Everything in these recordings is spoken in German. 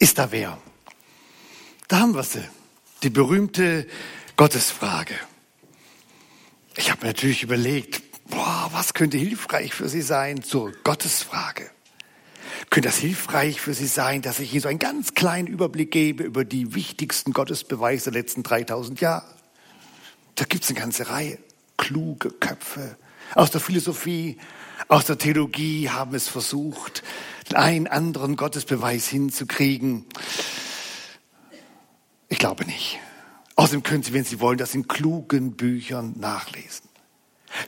Ist da wer? Da haben wir sie. Die berühmte Gottesfrage. Ich habe natürlich überlegt, boah, was könnte hilfreich für Sie sein zur Gottesfrage? Könnte das hilfreich für Sie sein, dass ich Ihnen so einen ganz kleinen Überblick gebe über die wichtigsten Gottesbeweise der letzten 3000 Jahre? Da gibt es eine ganze Reihe. Kluge Köpfe aus der Philosophie, aus der Theologie haben es versucht, einen anderen Gottesbeweis hinzukriegen. Ich glaube nicht. Außerdem können Sie, wenn Sie wollen, das in klugen Büchern nachlesen.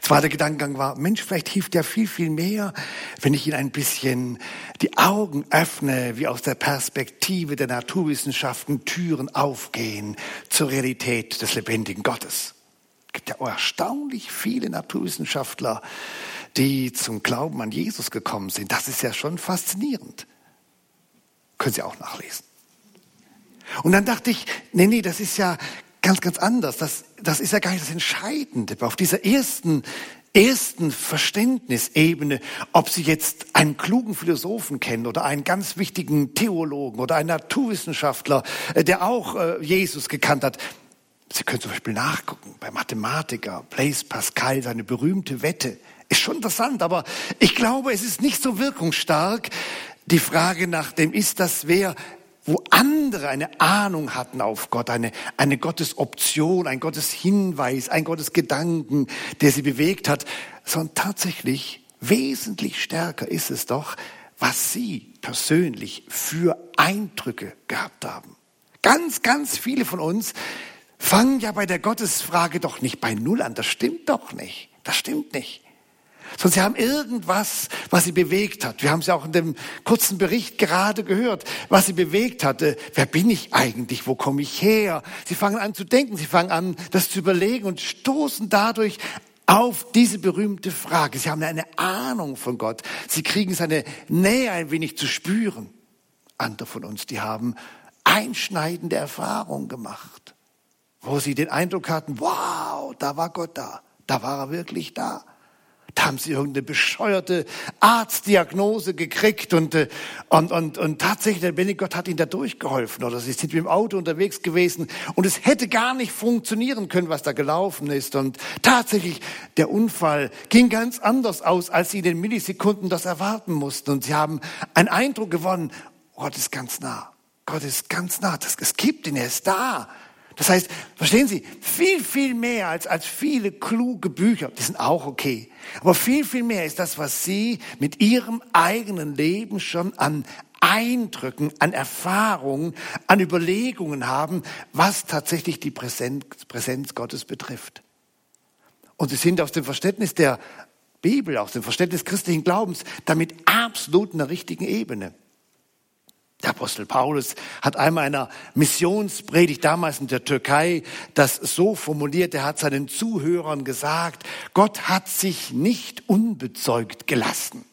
Zweiter Gedankengang war, Mensch, vielleicht hilft ja viel, viel mehr, wenn ich Ihnen ein bisschen die Augen öffne, wie aus der Perspektive der Naturwissenschaften Türen aufgehen zur Realität des lebendigen Gottes. Es gibt ja erstaunlich viele Naturwissenschaftler, die zum Glauben an Jesus gekommen sind. Das ist ja schon faszinierend. Können Sie auch nachlesen. Und dann dachte ich, nee, nee, das ist ja ganz, ganz anders. Das, das ist ja gar nicht das Entscheidende. Auf dieser ersten, ersten Verständnisebene, ob Sie jetzt einen klugen Philosophen kennen oder einen ganz wichtigen Theologen oder einen Naturwissenschaftler, äh, der auch äh, Jesus gekannt hat. Sie können zum Beispiel nachgucken bei Mathematiker, Blaise Pascal, seine berühmte Wette. Ist schon interessant, aber ich glaube, es ist nicht so wirkungsstark. Die Frage nach dem ist das, wer wo andere eine Ahnung hatten auf Gott, eine, eine Gottesoption, ein Gotteshinweis, ein Gottesgedanken, der sie bewegt hat, sondern tatsächlich wesentlich stärker ist es doch, was sie persönlich für Eindrücke gehabt haben. Ganz, ganz viele von uns fangen ja bei der Gottesfrage doch nicht bei Null an. Das stimmt doch nicht. Das stimmt nicht sondern sie haben irgendwas, was sie bewegt hat. Wir haben es ja auch in dem kurzen Bericht gerade gehört, was sie bewegt hatte. Wer bin ich eigentlich? Wo komme ich her? Sie fangen an zu denken, sie fangen an, das zu überlegen und stoßen dadurch auf diese berühmte Frage. Sie haben eine Ahnung von Gott. Sie kriegen seine Nähe ein wenig zu spüren. Andere von uns, die haben einschneidende Erfahrungen gemacht, wo sie den Eindruck hatten, wow, da war Gott da. Da war er wirklich da. Da haben sie irgendeine bescheuerte Arztdiagnose gekriegt und, äh, und, und, und tatsächlich, der lebendige Gott hat ihnen da durchgeholfen. Oder sie sind mit dem Auto unterwegs gewesen und es hätte gar nicht funktionieren können, was da gelaufen ist. Und tatsächlich, der Unfall ging ganz anders aus, als sie in den Millisekunden das erwarten mussten. Und sie haben einen Eindruck gewonnen, Gott ist ganz nah. Gott ist ganz nah. Das, es gibt ihn, er ist da. Das heißt, verstehen Sie, viel, viel mehr als, als viele kluge Bücher, die sind auch okay, aber viel, viel mehr ist das, was Sie mit Ihrem eigenen Leben schon an Eindrücken, an Erfahrungen, an Überlegungen haben, was tatsächlich die Präsenz, Präsenz Gottes betrifft. Und Sie sind aus dem Verständnis der Bibel, aus dem Verständnis christlichen Glaubens damit absolut in der richtigen Ebene. Der Apostel Paulus hat einmal einer Missionspredigt damals in der Türkei das so formuliert, er hat seinen Zuhörern gesagt, Gott hat sich nicht unbezeugt gelassen.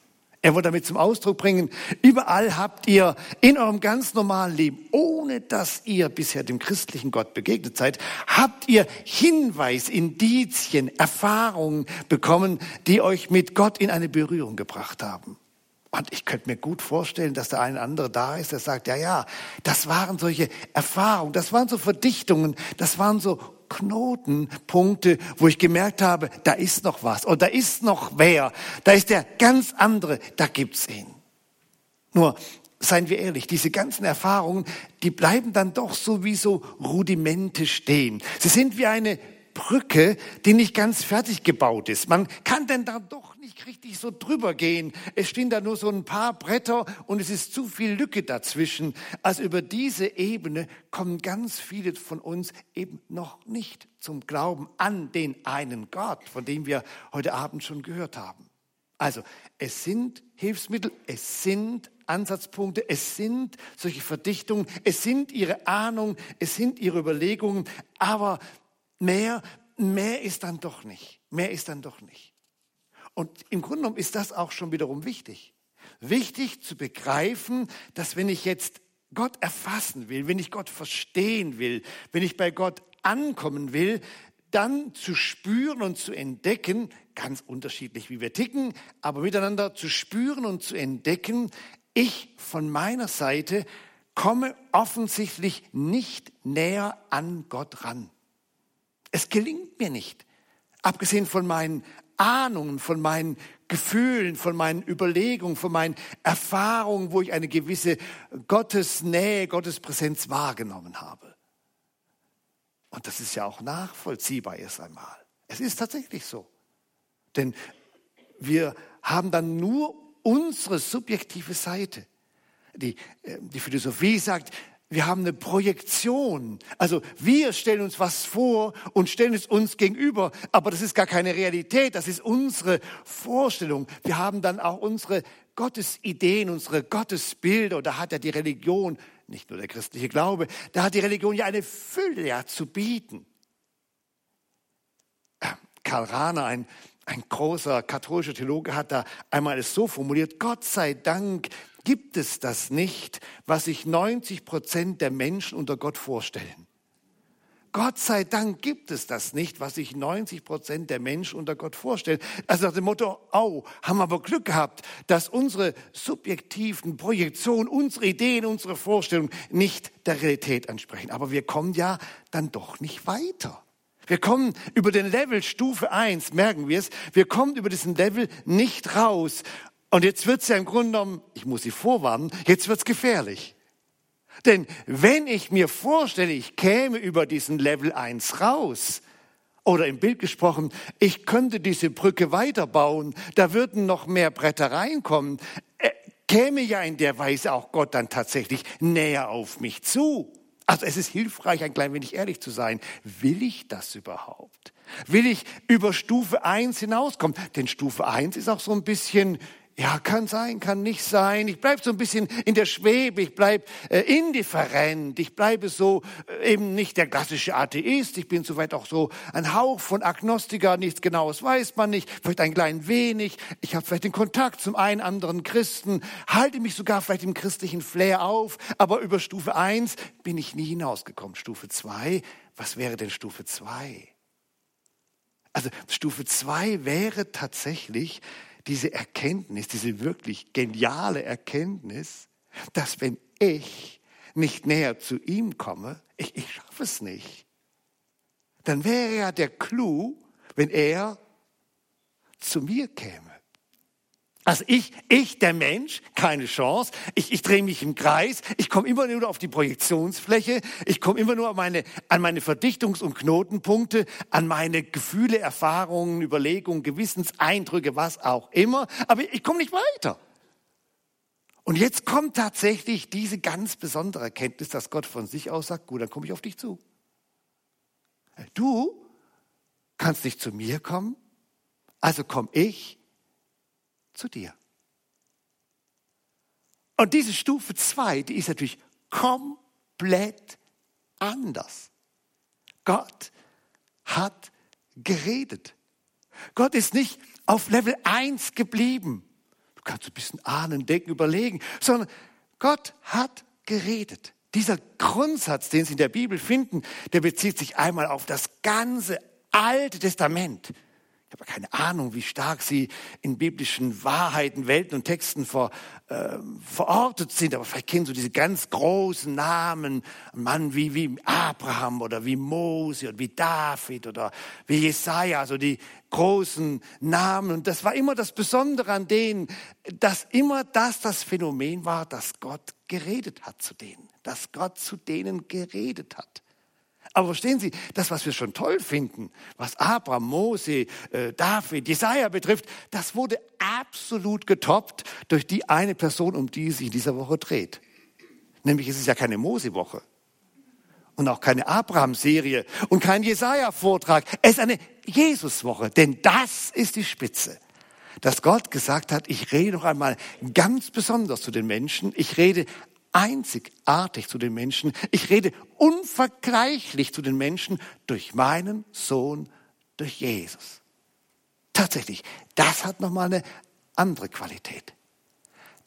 Er wollte damit zum Ausdruck bringen, überall habt ihr in eurem ganz normalen Leben, ohne dass ihr bisher dem christlichen Gott begegnet seid, habt ihr Hinweis, Indizien, Erfahrungen bekommen, die euch mit Gott in eine Berührung gebracht haben. Und ich könnte mir gut vorstellen, dass der eine andere da ist, der sagt, ja, ja, das waren solche Erfahrungen, das waren so Verdichtungen, das waren so Knotenpunkte, wo ich gemerkt habe, da ist noch was und da ist noch wer, da ist der ganz andere, da gibt's ihn. Nur, seien wir ehrlich, diese ganzen Erfahrungen, die bleiben dann doch so wie so Rudimente stehen. Sie sind wie eine Brücke, die nicht ganz fertig gebaut ist. Man kann denn da doch nicht richtig so drüber gehen. Es stehen da nur so ein paar Bretter und es ist zu viel Lücke dazwischen. Also über diese Ebene kommen ganz viele von uns eben noch nicht zum Glauben an den einen Gott, von dem wir heute Abend schon gehört haben. Also es sind Hilfsmittel, es sind Ansatzpunkte, es sind solche Verdichtungen, es sind ihre Ahnungen, es sind ihre Überlegungen, aber mehr, mehr ist dann doch nicht. Mehr ist dann doch nicht. Und im Grunde genommen ist das auch schon wiederum wichtig. Wichtig zu begreifen, dass wenn ich jetzt Gott erfassen will, wenn ich Gott verstehen will, wenn ich bei Gott ankommen will, dann zu spüren und zu entdecken, ganz unterschiedlich wie wir ticken, aber miteinander zu spüren und zu entdecken, ich von meiner Seite komme offensichtlich nicht näher an Gott ran. Es gelingt mir nicht. Abgesehen von meinen Ahnungen, von meinen Gefühlen, von meinen Überlegungen, von meinen Erfahrungen, wo ich eine gewisse Gottesnähe, Gottespräsenz wahrgenommen habe. Und das ist ja auch nachvollziehbar erst einmal. Es ist tatsächlich so. Denn wir haben dann nur unsere subjektive Seite. Die, äh, die Philosophie sagt, wir haben eine Projektion. Also wir stellen uns was vor und stellen es uns gegenüber, aber das ist gar keine Realität, das ist unsere Vorstellung. Wir haben dann auch unsere Gottesideen, unsere Gottesbilder und da hat ja die Religion, nicht nur der christliche Glaube, da hat die Religion ja eine Fülle ja, zu bieten. Karl Rahner, ein, ein großer katholischer Theologe, hat da einmal es so formuliert, Gott sei Dank gibt es das nicht, was sich 90 Prozent der Menschen unter Gott vorstellen. Gott sei Dank gibt es das nicht, was sich 90 Prozent der Menschen unter Gott vorstellen. Also nach dem Motto, oh, haben wir aber Glück gehabt, dass unsere subjektiven Projektionen, unsere Ideen, unsere Vorstellungen nicht der Realität entsprechen. Aber wir kommen ja dann doch nicht weiter. Wir kommen über den Level Stufe 1, merken wir es, wir kommen über diesen Level nicht raus. Und jetzt wird's ja im Grunde genommen, ich muss Sie vorwarnen, jetzt wird's gefährlich. Denn wenn ich mir vorstelle, ich käme über diesen Level 1 raus, oder im Bild gesprochen, ich könnte diese Brücke weiterbauen, da würden noch mehr Bretter reinkommen, äh, käme ja in der Weise auch Gott dann tatsächlich näher auf mich zu. Also es ist hilfreich, ein klein wenig ehrlich zu sein. Will ich das überhaupt? Will ich über Stufe 1 hinauskommen? Denn Stufe 1 ist auch so ein bisschen ja, kann sein, kann nicht sein. Ich bleibe so ein bisschen in der Schwebe, ich bleibe äh, indifferent, ich bleibe so äh, eben nicht der klassische Atheist, ich bin soweit auch so ein Hauch von Agnostiker, nichts Genaues weiß man nicht, vielleicht ein klein wenig, ich habe vielleicht den Kontakt zum einen anderen Christen, halte mich sogar vielleicht im christlichen Flair auf, aber über Stufe 1 bin ich nie hinausgekommen. Stufe 2, was wäre denn Stufe 2? Also Stufe 2 wäre tatsächlich, diese Erkenntnis, diese wirklich geniale Erkenntnis, dass wenn ich nicht näher zu ihm komme, ich, ich schaffe es nicht, dann wäre ja der Clou, wenn er zu mir käme. Also ich, ich, der Mensch, keine Chance. Ich, ich drehe mich im Kreis. Ich komme immer nur auf die Projektionsfläche. Ich komme immer nur an meine, an meine Verdichtungs- und Knotenpunkte, an meine Gefühle, Erfahrungen, Überlegungen, Gewissenseindrücke, was auch immer. Aber ich komme nicht weiter. Und jetzt kommt tatsächlich diese ganz besondere Erkenntnis, dass Gott von sich aus sagt, gut, dann komme ich auf dich zu. Du kannst nicht zu mir kommen, also komme ich zu dir. Und diese Stufe 2, die ist natürlich komplett anders. Gott hat geredet. Gott ist nicht auf Level 1 geblieben. Du kannst ein bisschen ahnen, denken, überlegen, sondern Gott hat geredet. Dieser Grundsatz, den Sie in der Bibel finden, der bezieht sich einmal auf das ganze Alte Testament. Ich habe keine Ahnung, wie stark sie in biblischen Wahrheiten, Welten und Texten ver, äh, verortet sind, aber vielleicht kennen Sie diese ganz großen Namen, ein Mann wie, wie Abraham oder wie Mose oder wie David oder wie Jesaja, also die großen Namen. Und das war immer das Besondere an denen, dass immer das das Phänomen war, dass Gott geredet hat zu denen, dass Gott zu denen geredet hat. Aber verstehen Sie, das, was wir schon toll finden, was Abraham, Mose, äh, David, Jesaja betrifft, das wurde absolut getoppt durch die eine Person, um die es sich in dieser Woche dreht. Nämlich es ist ja keine Mose-Woche und auch keine Abraham-Serie und kein Jesaja-Vortrag. Es ist eine Jesus-Woche, denn das ist die Spitze. Dass Gott gesagt hat, ich rede noch einmal ganz besonders zu den Menschen. Ich rede einzigartig zu den Menschen. Ich rede unvergleichlich zu den Menschen durch meinen Sohn, durch Jesus. Tatsächlich, das hat nochmal eine andere Qualität.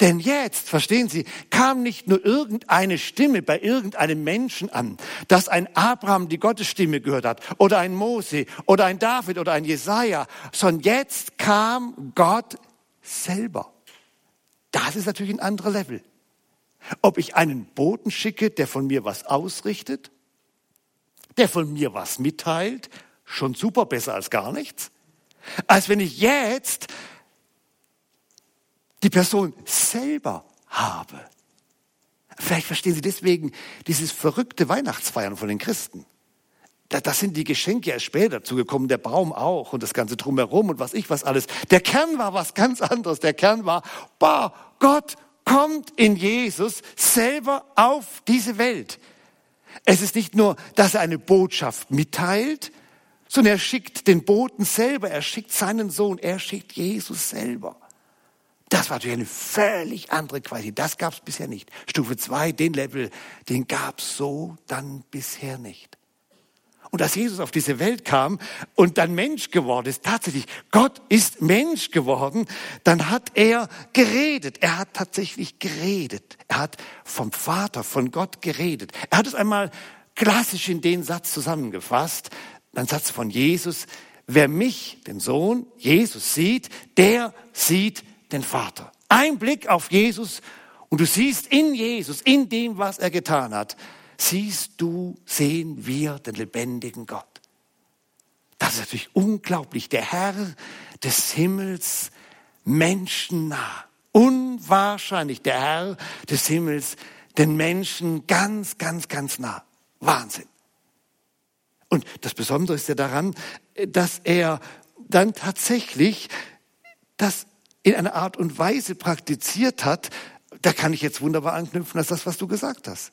Denn jetzt, verstehen Sie, kam nicht nur irgendeine Stimme bei irgendeinem Menschen an, dass ein Abraham die Gottesstimme gehört hat, oder ein Mose, oder ein David, oder ein Jesaja, sondern jetzt kam Gott selber. Das ist natürlich ein anderer Level. Ob ich einen Boten schicke, der von mir was ausrichtet, der von mir was mitteilt, schon super besser als gar nichts, als wenn ich jetzt die Person selber habe. Vielleicht verstehen Sie deswegen dieses verrückte Weihnachtsfeiern von den Christen. Da, sind die Geschenke erst später dazugekommen, der Baum auch und das ganze drumherum und was ich was alles. Der Kern war was ganz anderes. Der Kern war, boah, Gott kommt in Jesus selber auf diese Welt. Es ist nicht nur, dass er eine Botschaft mitteilt, sondern er schickt den Boten selber, er schickt seinen Sohn, er schickt Jesus selber. Das war natürlich eine völlig andere Qualität. Das gab es bisher nicht. Stufe 2, den Level, den gab es so dann bisher nicht. Und als Jesus auf diese Welt kam und dann Mensch geworden ist, tatsächlich, Gott ist Mensch geworden, dann hat er geredet. Er hat tatsächlich geredet. Er hat vom Vater, von Gott geredet. Er hat es einmal klassisch in den Satz zusammengefasst, ein Satz von Jesus, wer mich, den Sohn, Jesus sieht, der sieht den Vater. Ein Blick auf Jesus und du siehst in Jesus, in dem, was er getan hat, siehst du, sehen wir den lebendigen Gott. Das ist natürlich unglaublich. Der Herr des Himmels, menschennah. Unwahrscheinlich. Der Herr des Himmels, den Menschen ganz, ganz, ganz nah. Wahnsinn. Und das Besondere ist ja daran, dass er dann tatsächlich das in einer Art und Weise praktiziert hat, da kann ich jetzt wunderbar anknüpfen, als das, was du gesagt hast.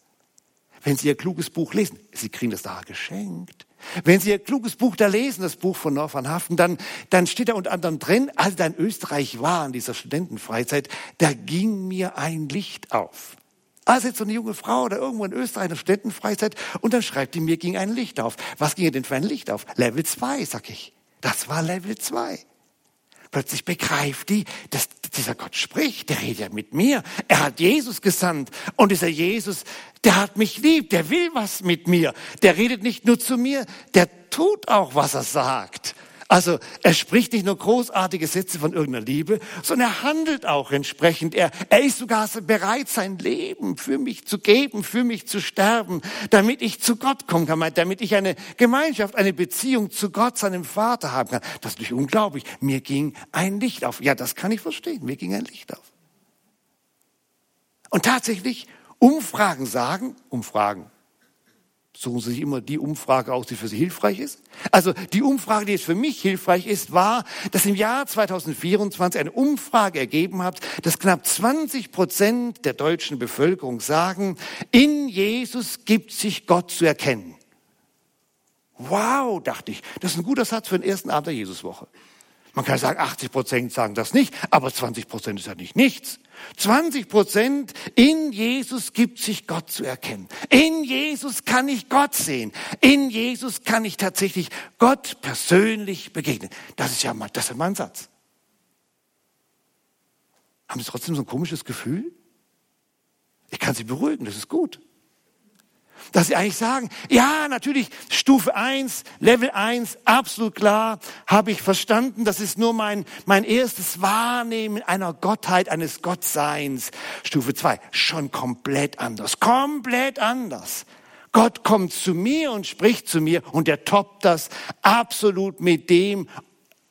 Wenn Sie Ihr kluges Buch lesen, Sie kriegen das da geschenkt. Wenn Sie Ihr kluges Buch da lesen, das Buch von van Haften, dann, dann steht da unter anderem drin, als er in Österreich war, in dieser Studentenfreizeit, da ging mir ein Licht auf. Also jetzt so eine junge Frau oder irgendwo in Österreich in der Studentenfreizeit und dann schreibt die, mir ging ein Licht auf. Was ging ihr denn für ein Licht auf? Level 2, sag ich. Das war Level 2. Plötzlich begreift die, dass dieser Gott spricht, der redet ja mit mir. Er hat Jesus gesandt und dieser Jesus, der hat mich lieb, der will was mit mir. Der redet nicht nur zu mir, der tut auch, was er sagt. Also er spricht nicht nur großartige Sätze von irgendeiner Liebe, sondern er handelt auch entsprechend. Er, er ist sogar bereit, sein Leben für mich zu geben, für mich zu sterben, damit ich zu Gott kommen kann, damit ich eine Gemeinschaft, eine Beziehung zu Gott, seinem Vater haben kann. Das ist natürlich unglaublich. Mir ging ein Licht auf. Ja, das kann ich verstehen. Mir ging ein Licht auf. Und tatsächlich, Umfragen sagen, Umfragen, suchen Sie sich immer die Umfrage aus, die für Sie hilfreich ist. Also die Umfrage, die jetzt für mich hilfreich ist, war, dass im Jahr 2024 eine Umfrage ergeben hat, dass knapp 20 Prozent der deutschen Bevölkerung sagen, in Jesus gibt sich Gott zu erkennen. Wow, dachte ich, das ist ein guter Satz für den ersten Abend der Jesuswoche. Man kann sagen, 80 Prozent sagen das nicht, aber 20 Prozent ist ja nicht nichts. 20 Prozent in Jesus gibt sich Gott zu erkennen. In Jesus kann ich Gott sehen. In Jesus kann ich tatsächlich Gott persönlich begegnen. Das ist ja mal, das ist mein Satz. Haben Sie trotzdem so ein komisches Gefühl? Ich kann Sie beruhigen, das ist gut dass sie eigentlich sagen, ja, natürlich, Stufe 1, Level 1, absolut klar, habe ich verstanden, das ist nur mein, mein erstes Wahrnehmen einer Gottheit, eines Gottseins. Stufe 2, schon komplett anders, komplett anders. Gott kommt zu mir und spricht zu mir und er toppt das absolut mit dem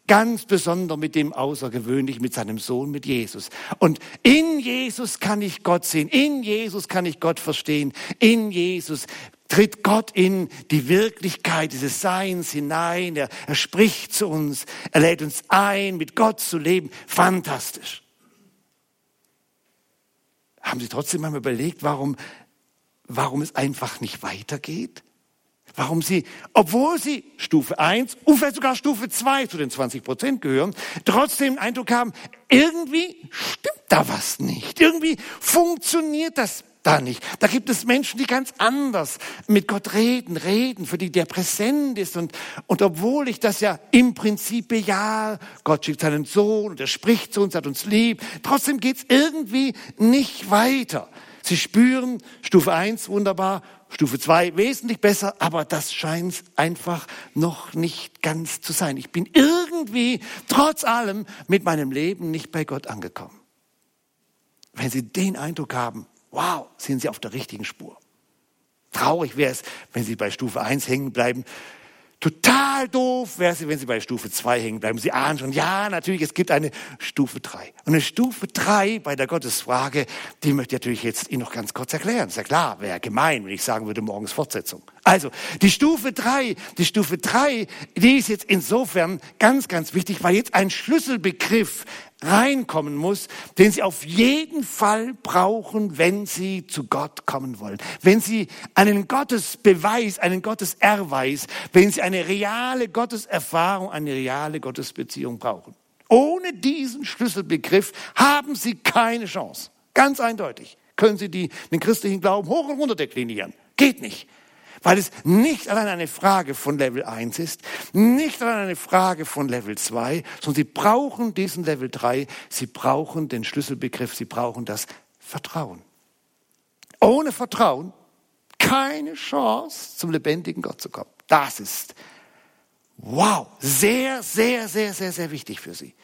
ganz besonders mit dem Außergewöhnlichen, mit seinem Sohn, mit Jesus. Und in Jesus kann ich Gott sehen, in Jesus kann ich Gott verstehen, in Jesus tritt Gott in die Wirklichkeit dieses Seins hinein, er, er spricht zu uns, er lädt uns ein, mit Gott zu leben. Fantastisch. Haben Sie trotzdem mal überlegt, warum, warum es einfach nicht weitergeht? Warum sie, obwohl sie Stufe 1 und vielleicht sogar Stufe 2 zu den 20 Prozent gehören, trotzdem den Eindruck haben, irgendwie stimmt da was nicht. Irgendwie funktioniert das da nicht. Da gibt es Menschen, die ganz anders mit Gott reden, reden, für die der präsent ist. Und, und obwohl ich das ja im Prinzip bejahe, Gott schickt seinen Sohn und er spricht zu uns, hat uns lieb, trotzdem geht's irgendwie nicht weiter. Sie spüren, Stufe 1 wunderbar, Stufe 2 wesentlich besser, aber das scheint einfach noch nicht ganz zu sein. Ich bin irgendwie trotz allem mit meinem Leben nicht bei Gott angekommen. Wenn Sie den Eindruck haben, wow, sind Sie auf der richtigen Spur. Traurig wäre es, wenn Sie bei Stufe 1 hängen bleiben. Total doof wäre es, wenn Sie bei Stufe 2 hängen bleiben. Sie ahnen schon, ja, natürlich, es gibt eine Stufe 3. Und eine Stufe 3 bei der Gottesfrage, die möchte ich natürlich jetzt Ihnen noch ganz kurz erklären. Ist ja klar, wäre gemein, wenn ich sagen würde, morgens Fortsetzung. Also, die Stufe 3, die Stufe 3, die ist jetzt insofern ganz, ganz wichtig, weil jetzt ein Schlüsselbegriff reinkommen muss, den sie auf jeden Fall brauchen, wenn sie zu Gott kommen wollen. Wenn sie einen Gottesbeweis, einen Gotteserweis, wenn sie eine reale Gotteserfahrung, eine reale Gottesbeziehung brauchen. Ohne diesen Schlüsselbegriff haben sie keine Chance. Ganz eindeutig. Können sie die, den christlichen Glauben hoch und runter deklinieren. Geht nicht. Weil es nicht allein eine Frage von Level 1 ist, nicht allein eine Frage von Level 2, sondern sie brauchen diesen Level 3, sie brauchen den Schlüsselbegriff, sie brauchen das Vertrauen. Ohne Vertrauen keine Chance, zum lebendigen Gott zu kommen. Das ist, wow, sehr, sehr, sehr, sehr, sehr wichtig für Sie.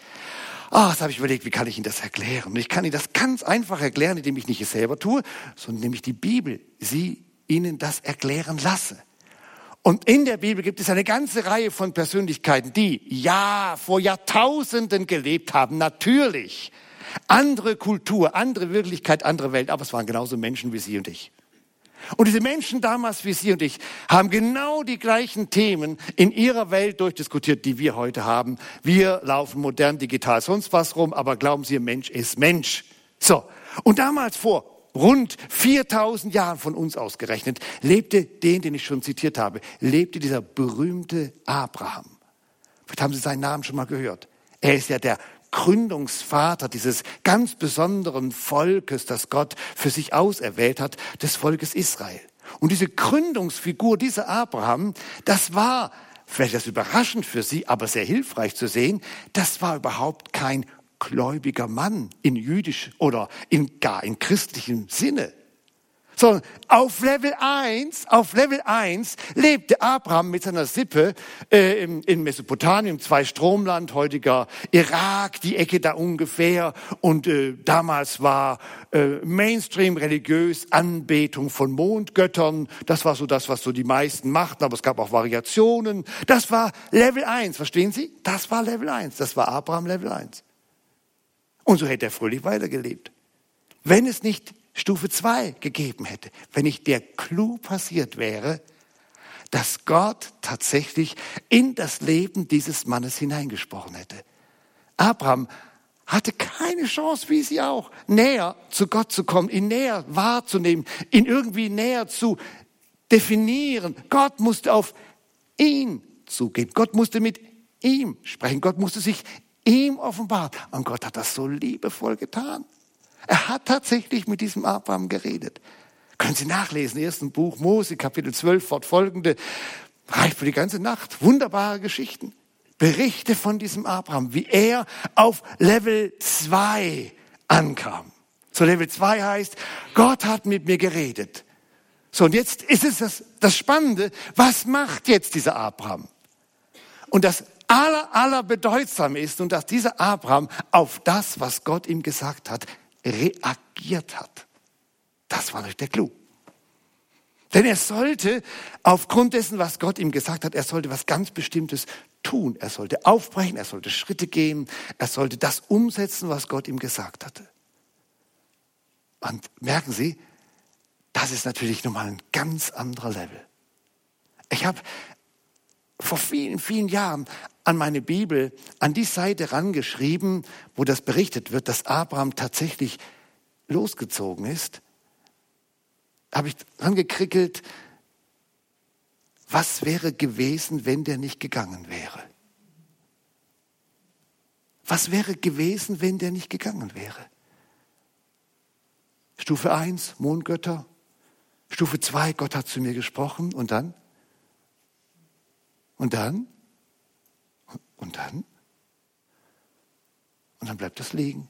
Ah, oh, jetzt habe ich überlegt, wie kann ich Ihnen das erklären? Und ich kann Ihnen das ganz einfach erklären, indem ich nicht es selber tue, sondern indem ich die Bibel Sie ihnen das erklären lasse. Und in der Bibel gibt es eine ganze Reihe von Persönlichkeiten, die ja vor Jahrtausenden gelebt haben, natürlich. Andere Kultur, andere Wirklichkeit, andere Welt, aber es waren genauso Menschen wie Sie und ich. Und diese Menschen damals wie Sie und ich haben genau die gleichen Themen in ihrer Welt durchdiskutiert, die wir heute haben. Wir laufen modern, digital, sonst was rum, aber glauben Sie, Mensch ist Mensch. So. Und damals vor rund 4000 Jahren von uns ausgerechnet, lebte den, den ich schon zitiert habe, lebte dieser berühmte Abraham. Vielleicht haben Sie seinen Namen schon mal gehört. Er ist ja der Gründungsvater dieses ganz besonderen Volkes, das Gott für sich auserwählt hat, des Volkes Israel. Und diese Gründungsfigur, dieser Abraham, das war, vielleicht das überraschend für Sie, aber sehr hilfreich zu sehen, das war überhaupt kein gläubiger Mann in jüdisch oder in gar in christlichem Sinne. Sondern auf Level 1, auf Level 1 lebte Abraham mit seiner Sippe äh, in, in Mesopotamien, zwei Stromland, heutiger Irak, die Ecke da ungefähr. Und äh, damals war äh, Mainstream religiös Anbetung von Mondgöttern. Das war so das, was so die meisten machten, aber es gab auch Variationen. Das war Level 1, verstehen Sie? Das war Level 1, das war Abraham Level 1. Und so hätte er fröhlich weitergelebt. Wenn es nicht Stufe 2 gegeben hätte, wenn nicht der Clou passiert wäre, dass Gott tatsächlich in das Leben dieses Mannes hineingesprochen hätte. Abraham hatte keine Chance, wie sie auch, näher zu Gott zu kommen, ihn näher wahrzunehmen, ihn irgendwie näher zu definieren. Gott musste auf ihn zugehen. Gott musste mit ihm sprechen. Gott musste sich ihm offenbart. Und Gott hat das so liebevoll getan. Er hat tatsächlich mit diesem Abraham geredet. Können Sie nachlesen, ersten Buch Mose, Kapitel 12, fortfolgende. Reicht für die ganze Nacht. Wunderbare Geschichten. Berichte von diesem Abraham, wie er auf Level 2 ankam. So Level 2 heißt, Gott hat mit mir geredet. So, und jetzt ist es das, das Spannende, was macht jetzt dieser Abraham? Und das aller, aller bedeutsam ist und dass dieser Abraham auf das, was Gott ihm gesagt hat, reagiert hat. Das war der Clou. Denn er sollte, aufgrund dessen, was Gott ihm gesagt hat, er sollte was ganz Bestimmtes tun. Er sollte aufbrechen, er sollte Schritte gehen, er sollte das umsetzen, was Gott ihm gesagt hatte. Und merken Sie, das ist natürlich nochmal ein ganz anderer Level. Ich habe vor vielen, vielen Jahren an meine Bibel, an die Seite rangeschrieben, wo das berichtet wird, dass Abraham tatsächlich losgezogen ist, habe ich rangekrickelt, was wäre gewesen, wenn der nicht gegangen wäre? Was wäre gewesen, wenn der nicht gegangen wäre? Stufe 1, Mondgötter. Stufe 2, Gott hat zu mir gesprochen. Und dann? Und dann? Und dann? Und dann bleibt das liegen.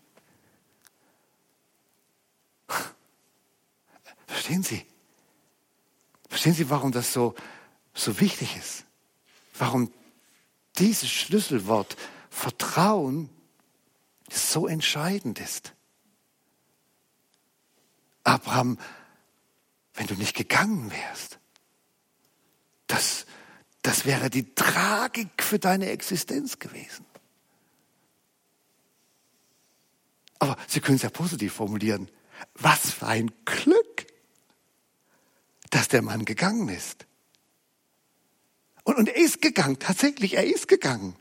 Verstehen Sie? Verstehen Sie, warum das so, so wichtig ist? Warum dieses Schlüsselwort Vertrauen so entscheidend ist? Abraham, wenn du nicht gegangen wärst, das wäre die Tragik für deine Existenz gewesen. Aber Sie können es ja positiv formulieren. Was für ein Glück, dass der Mann gegangen ist. Und, und er ist gegangen, tatsächlich, er ist gegangen.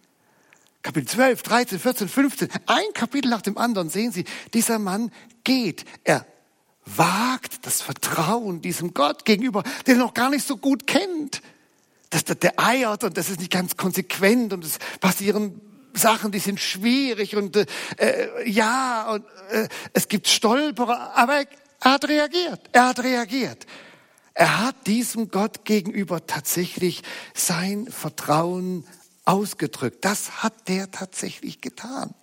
Kapitel 12, 13, 14, 15, ein Kapitel nach dem anderen sehen Sie, dieser Mann geht. Er wagt das Vertrauen diesem Gott gegenüber, den er noch gar nicht so gut kennt. Das, der, der eiert und das ist nicht ganz konsequent und es passieren Sachen, die sind schwierig und äh, äh, ja, und, äh, es gibt Stolperer, aber er, er hat reagiert. Er hat reagiert. Er hat diesem Gott gegenüber tatsächlich sein Vertrauen ausgedrückt. Das hat der tatsächlich getan.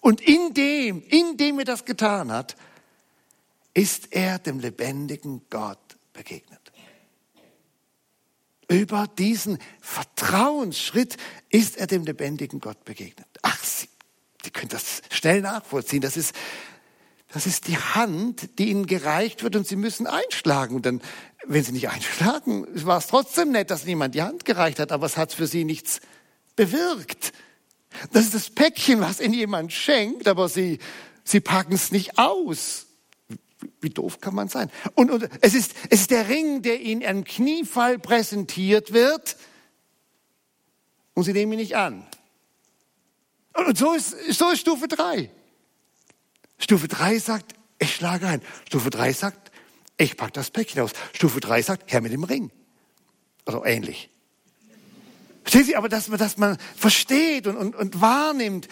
Und in dem, in dem er das getan hat, ist er dem lebendigen Gott begegnet. Über diesen Vertrauensschritt ist er dem lebendigen Gott begegnet. Ach, Sie, Sie können das schnell nachvollziehen. Das ist, das ist die Hand, die Ihnen gereicht wird und Sie müssen einschlagen. Dann, wenn Sie nicht einschlagen, war es trotzdem nett, dass niemand die Hand gereicht hat, aber es hat für Sie nichts bewirkt. Das ist das Päckchen, was Ihnen jemand schenkt, aber Sie, Sie packen es nicht aus. Wie doof kann man sein? Und, und es, ist, es ist der Ring, der Ihnen im Kniefall präsentiert wird und Sie nehmen ihn nicht an. Und so ist, so ist Stufe 3. Stufe 3 sagt, ich schlage ein. Stufe 3 sagt, ich packe das Päckchen aus. Stufe 3 sagt, Herr mit dem Ring. Also ähnlich. Verstehen Sie, aber dass man, dass man versteht und, und, und wahrnimmt,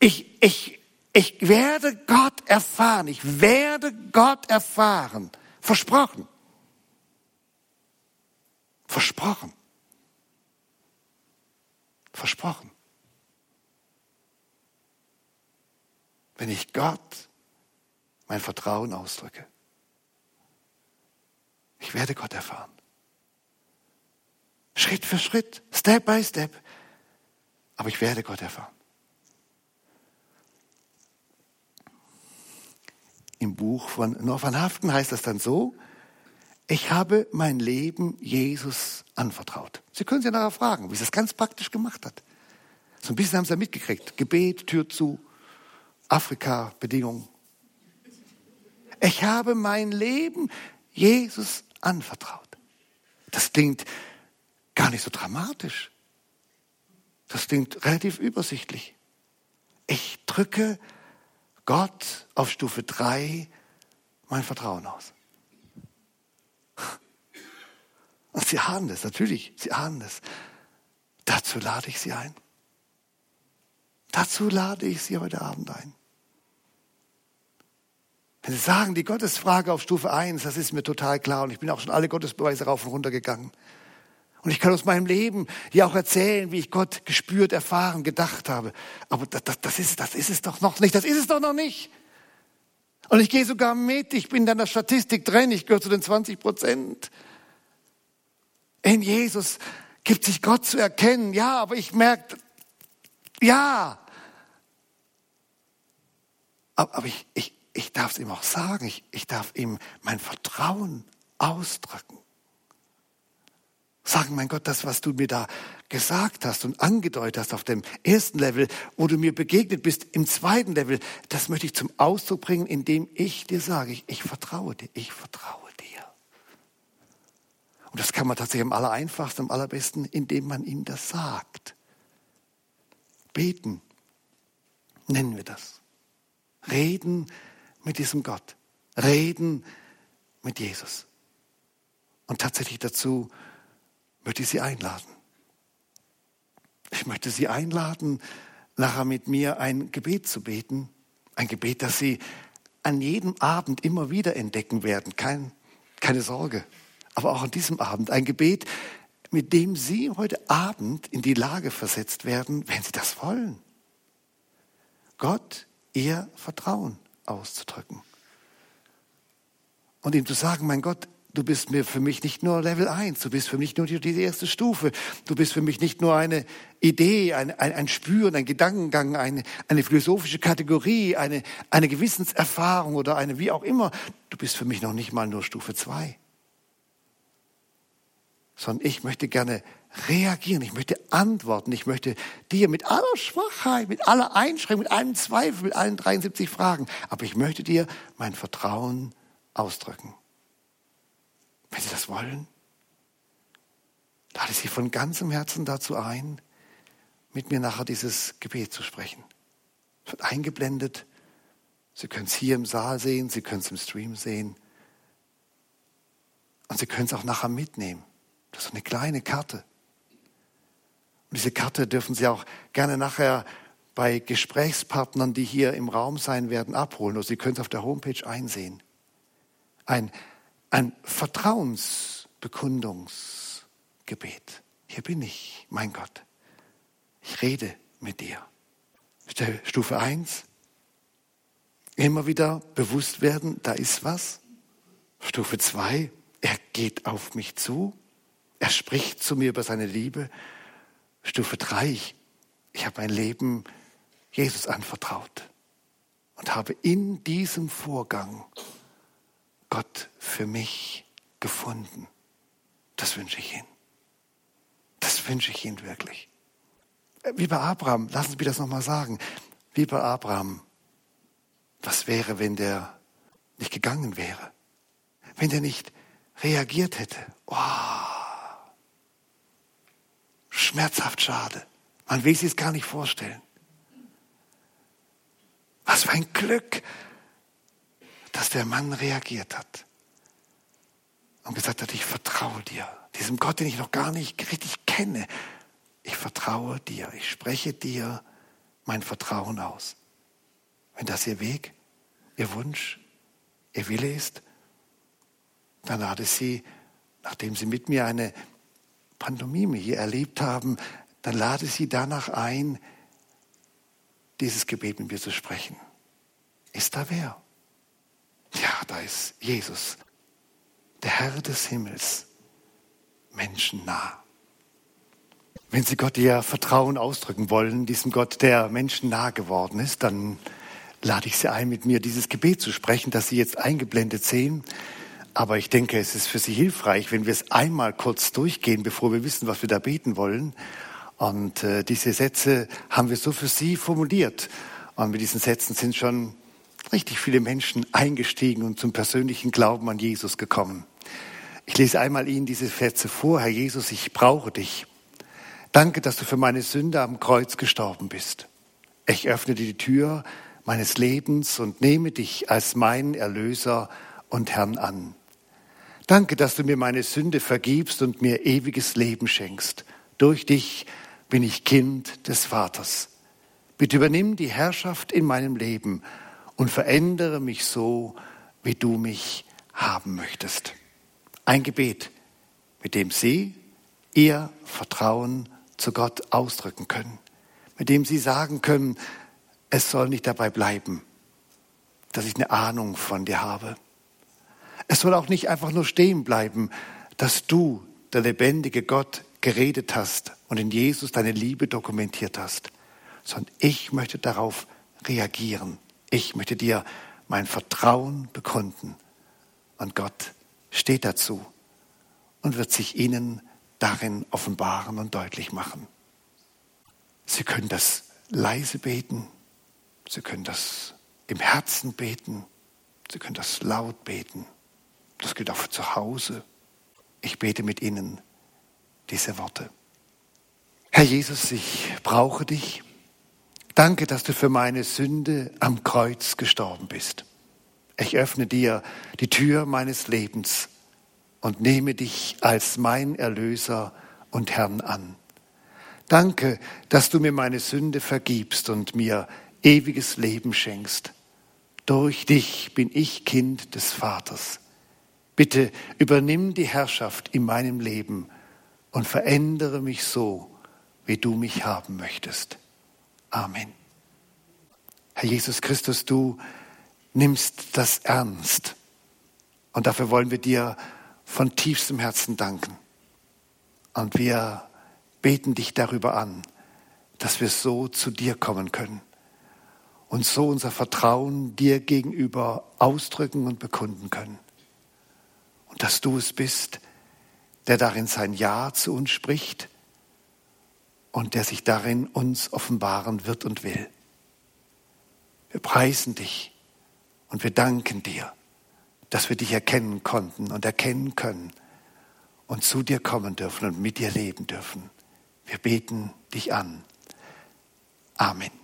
ich, ich, ich werde Gott erfahren. Ich werde Gott erfahren. Versprochen. Versprochen. Versprochen. Wenn ich Gott mein Vertrauen ausdrücke. Ich werde Gott erfahren. Schritt für Schritt, Step by Step. Aber ich werde Gott erfahren. Im Buch von Norman Haften heißt das dann so, ich habe mein Leben Jesus anvertraut. Sie können sich nachher fragen, wie sie das ganz praktisch gemacht hat. So ein bisschen haben sie ja mitgekriegt. Gebet, Tür zu, Afrika, Bedingungen. Ich habe mein Leben Jesus anvertraut. Das klingt gar nicht so dramatisch. Das klingt relativ übersichtlich. Ich drücke Gott auf Stufe 3 mein Vertrauen aus. Und Sie ahnen das, natürlich, Sie ahnen das. Dazu lade ich Sie ein. Dazu lade ich Sie heute Abend ein. Wenn Sie sagen, die Gottesfrage auf Stufe 1, das ist mir total klar und ich bin auch schon alle Gottesbeweise rauf und runter gegangen. Und ich kann aus meinem Leben hier auch erzählen, wie ich Gott gespürt, erfahren, gedacht habe. Aber das, das, das, ist, das ist es doch noch nicht. Das ist es doch noch nicht. Und ich gehe sogar mit. Ich bin in der Statistik drin. Ich gehöre zu den 20 Prozent. In Jesus gibt sich Gott zu erkennen. Ja, aber ich merke, ja. Aber ich, ich, ich darf es ihm auch sagen. Ich, ich darf ihm mein Vertrauen ausdrücken sagen, mein Gott, das, was du mir da gesagt hast und angedeutet hast auf dem ersten Level, wo du mir begegnet bist im zweiten Level, das möchte ich zum Ausdruck bringen, indem ich dir sage, ich, ich vertraue dir, ich vertraue dir. Und das kann man tatsächlich am allereinfachsten, am allerbesten, indem man ihm das sagt. Beten, nennen wir das. Reden mit diesem Gott. Reden mit Jesus. Und tatsächlich dazu möchte ich Sie einladen. Ich möchte Sie einladen, nachher mit mir ein Gebet zu beten. Ein Gebet, das Sie an jedem Abend immer wieder entdecken werden. Kein, keine Sorge. Aber auch an diesem Abend. Ein Gebet, mit dem Sie heute Abend in die Lage versetzt werden, wenn Sie das wollen. Gott Ihr Vertrauen auszudrücken. Und ihm zu sagen, mein Gott, Du bist mir für mich nicht nur Level 1, du bist für mich nur die erste Stufe. Du bist für mich nicht nur eine Idee, ein, ein, ein Spüren, ein Gedankengang, eine, eine philosophische Kategorie, eine, eine Gewissenserfahrung oder eine wie auch immer. Du bist für mich noch nicht mal nur Stufe 2. Sondern ich möchte gerne reagieren, ich möchte antworten, ich möchte dir mit aller Schwachheit, mit aller Einschränkung, mit allem Zweifel, mit allen 73 Fragen, aber ich möchte dir mein Vertrauen ausdrücken. Wenn Sie das wollen, lade ich Sie von ganzem Herzen dazu ein, mit mir nachher dieses Gebet zu sprechen. Es wird eingeblendet. Sie können es hier im Saal sehen, Sie können es im Stream sehen. Und Sie können es auch nachher mitnehmen. Das ist eine kleine Karte. Und diese Karte dürfen Sie auch gerne nachher bei Gesprächspartnern, die hier im Raum sein werden, abholen. Oder Sie können es auf der Homepage einsehen. Ein ein Vertrauensbekundungsgebet. Hier bin ich, mein Gott. Ich rede mit dir. Stufe 1. Immer wieder bewusst werden, da ist was. Stufe 2. Er geht auf mich zu. Er spricht zu mir über seine Liebe. Stufe 3. Ich, ich habe mein Leben Jesus anvertraut und habe in diesem Vorgang Gott für mich gefunden. Das wünsche ich Ihnen. Das wünsche ich Ihnen wirklich. Wie bei Abraham, lassen Sie mich das nochmal sagen. Wie bei Abraham, was wäre, wenn der nicht gegangen wäre? Wenn der nicht reagiert hätte? Oh, schmerzhaft schade. Man will sich es gar nicht vorstellen. Was für ein Glück, dass der Mann reagiert hat und gesagt hat, ich vertraue dir, diesem Gott, den ich noch gar nicht richtig kenne. Ich vertraue dir, ich spreche dir mein Vertrauen aus. Wenn das Ihr Weg, Ihr Wunsch, Ihr Wille ist, dann lade Sie, nachdem Sie mit mir eine Pantomime hier erlebt haben, dann lade Sie danach ein, dieses Gebet mit mir zu sprechen. Ist da wer? Ja, da ist Jesus, der Herr des Himmels, menschennah. Wenn Sie Gott Ihr Vertrauen ausdrücken wollen, diesem Gott, der menschennah geworden ist, dann lade ich Sie ein, mit mir dieses Gebet zu sprechen, das Sie jetzt eingeblendet sehen. Aber ich denke, es ist für Sie hilfreich, wenn wir es einmal kurz durchgehen, bevor wir wissen, was wir da beten wollen. Und äh, diese Sätze haben wir so für Sie formuliert. Und mit diesen Sätzen sind schon richtig viele Menschen eingestiegen und zum persönlichen Glauben an Jesus gekommen. Ich lese einmal Ihnen diese Verse vor. Herr Jesus, ich brauche dich. Danke, dass du für meine Sünde am Kreuz gestorben bist. Ich öffne die Tür meines Lebens und nehme dich als meinen Erlöser und Herrn an. Danke, dass du mir meine Sünde vergibst und mir ewiges Leben schenkst. Durch dich bin ich Kind des Vaters. Bitte übernimm die Herrschaft in meinem Leben und verändere mich so, wie du mich haben möchtest. Ein Gebet, mit dem Sie Ihr Vertrauen zu Gott ausdrücken können, mit dem Sie sagen können, es soll nicht dabei bleiben, dass ich eine Ahnung von dir habe. Es soll auch nicht einfach nur stehen bleiben, dass du, der lebendige Gott, geredet hast und in Jesus deine Liebe dokumentiert hast, sondern ich möchte darauf reagieren ich möchte dir mein Vertrauen bekunden. Und Gott steht dazu und wird sich ihnen darin offenbaren und deutlich machen. Sie können das leise beten, Sie können das im Herzen beten, Sie können das laut beten. Das gilt auch für zu Hause. Ich bete mit Ihnen diese Worte. Herr Jesus, ich brauche dich. Danke, dass du für meine Sünde am Kreuz gestorben bist. Ich öffne dir die Tür meines Lebens und nehme dich als mein Erlöser und Herrn an. Danke, dass du mir meine Sünde vergibst und mir ewiges Leben schenkst. Durch dich bin ich Kind des Vaters. Bitte übernimm die Herrschaft in meinem Leben und verändere mich so, wie du mich haben möchtest. Amen. Herr Jesus Christus, du nimmst das ernst. Und dafür wollen wir dir von tiefstem Herzen danken. Und wir beten dich darüber an, dass wir so zu dir kommen können und so unser Vertrauen dir gegenüber ausdrücken und bekunden können. Und dass du es bist, der darin sein Ja zu uns spricht und der sich darin uns offenbaren wird und will. Wir preisen dich und wir danken dir, dass wir dich erkennen konnten und erkennen können und zu dir kommen dürfen und mit dir leben dürfen. Wir beten dich an. Amen.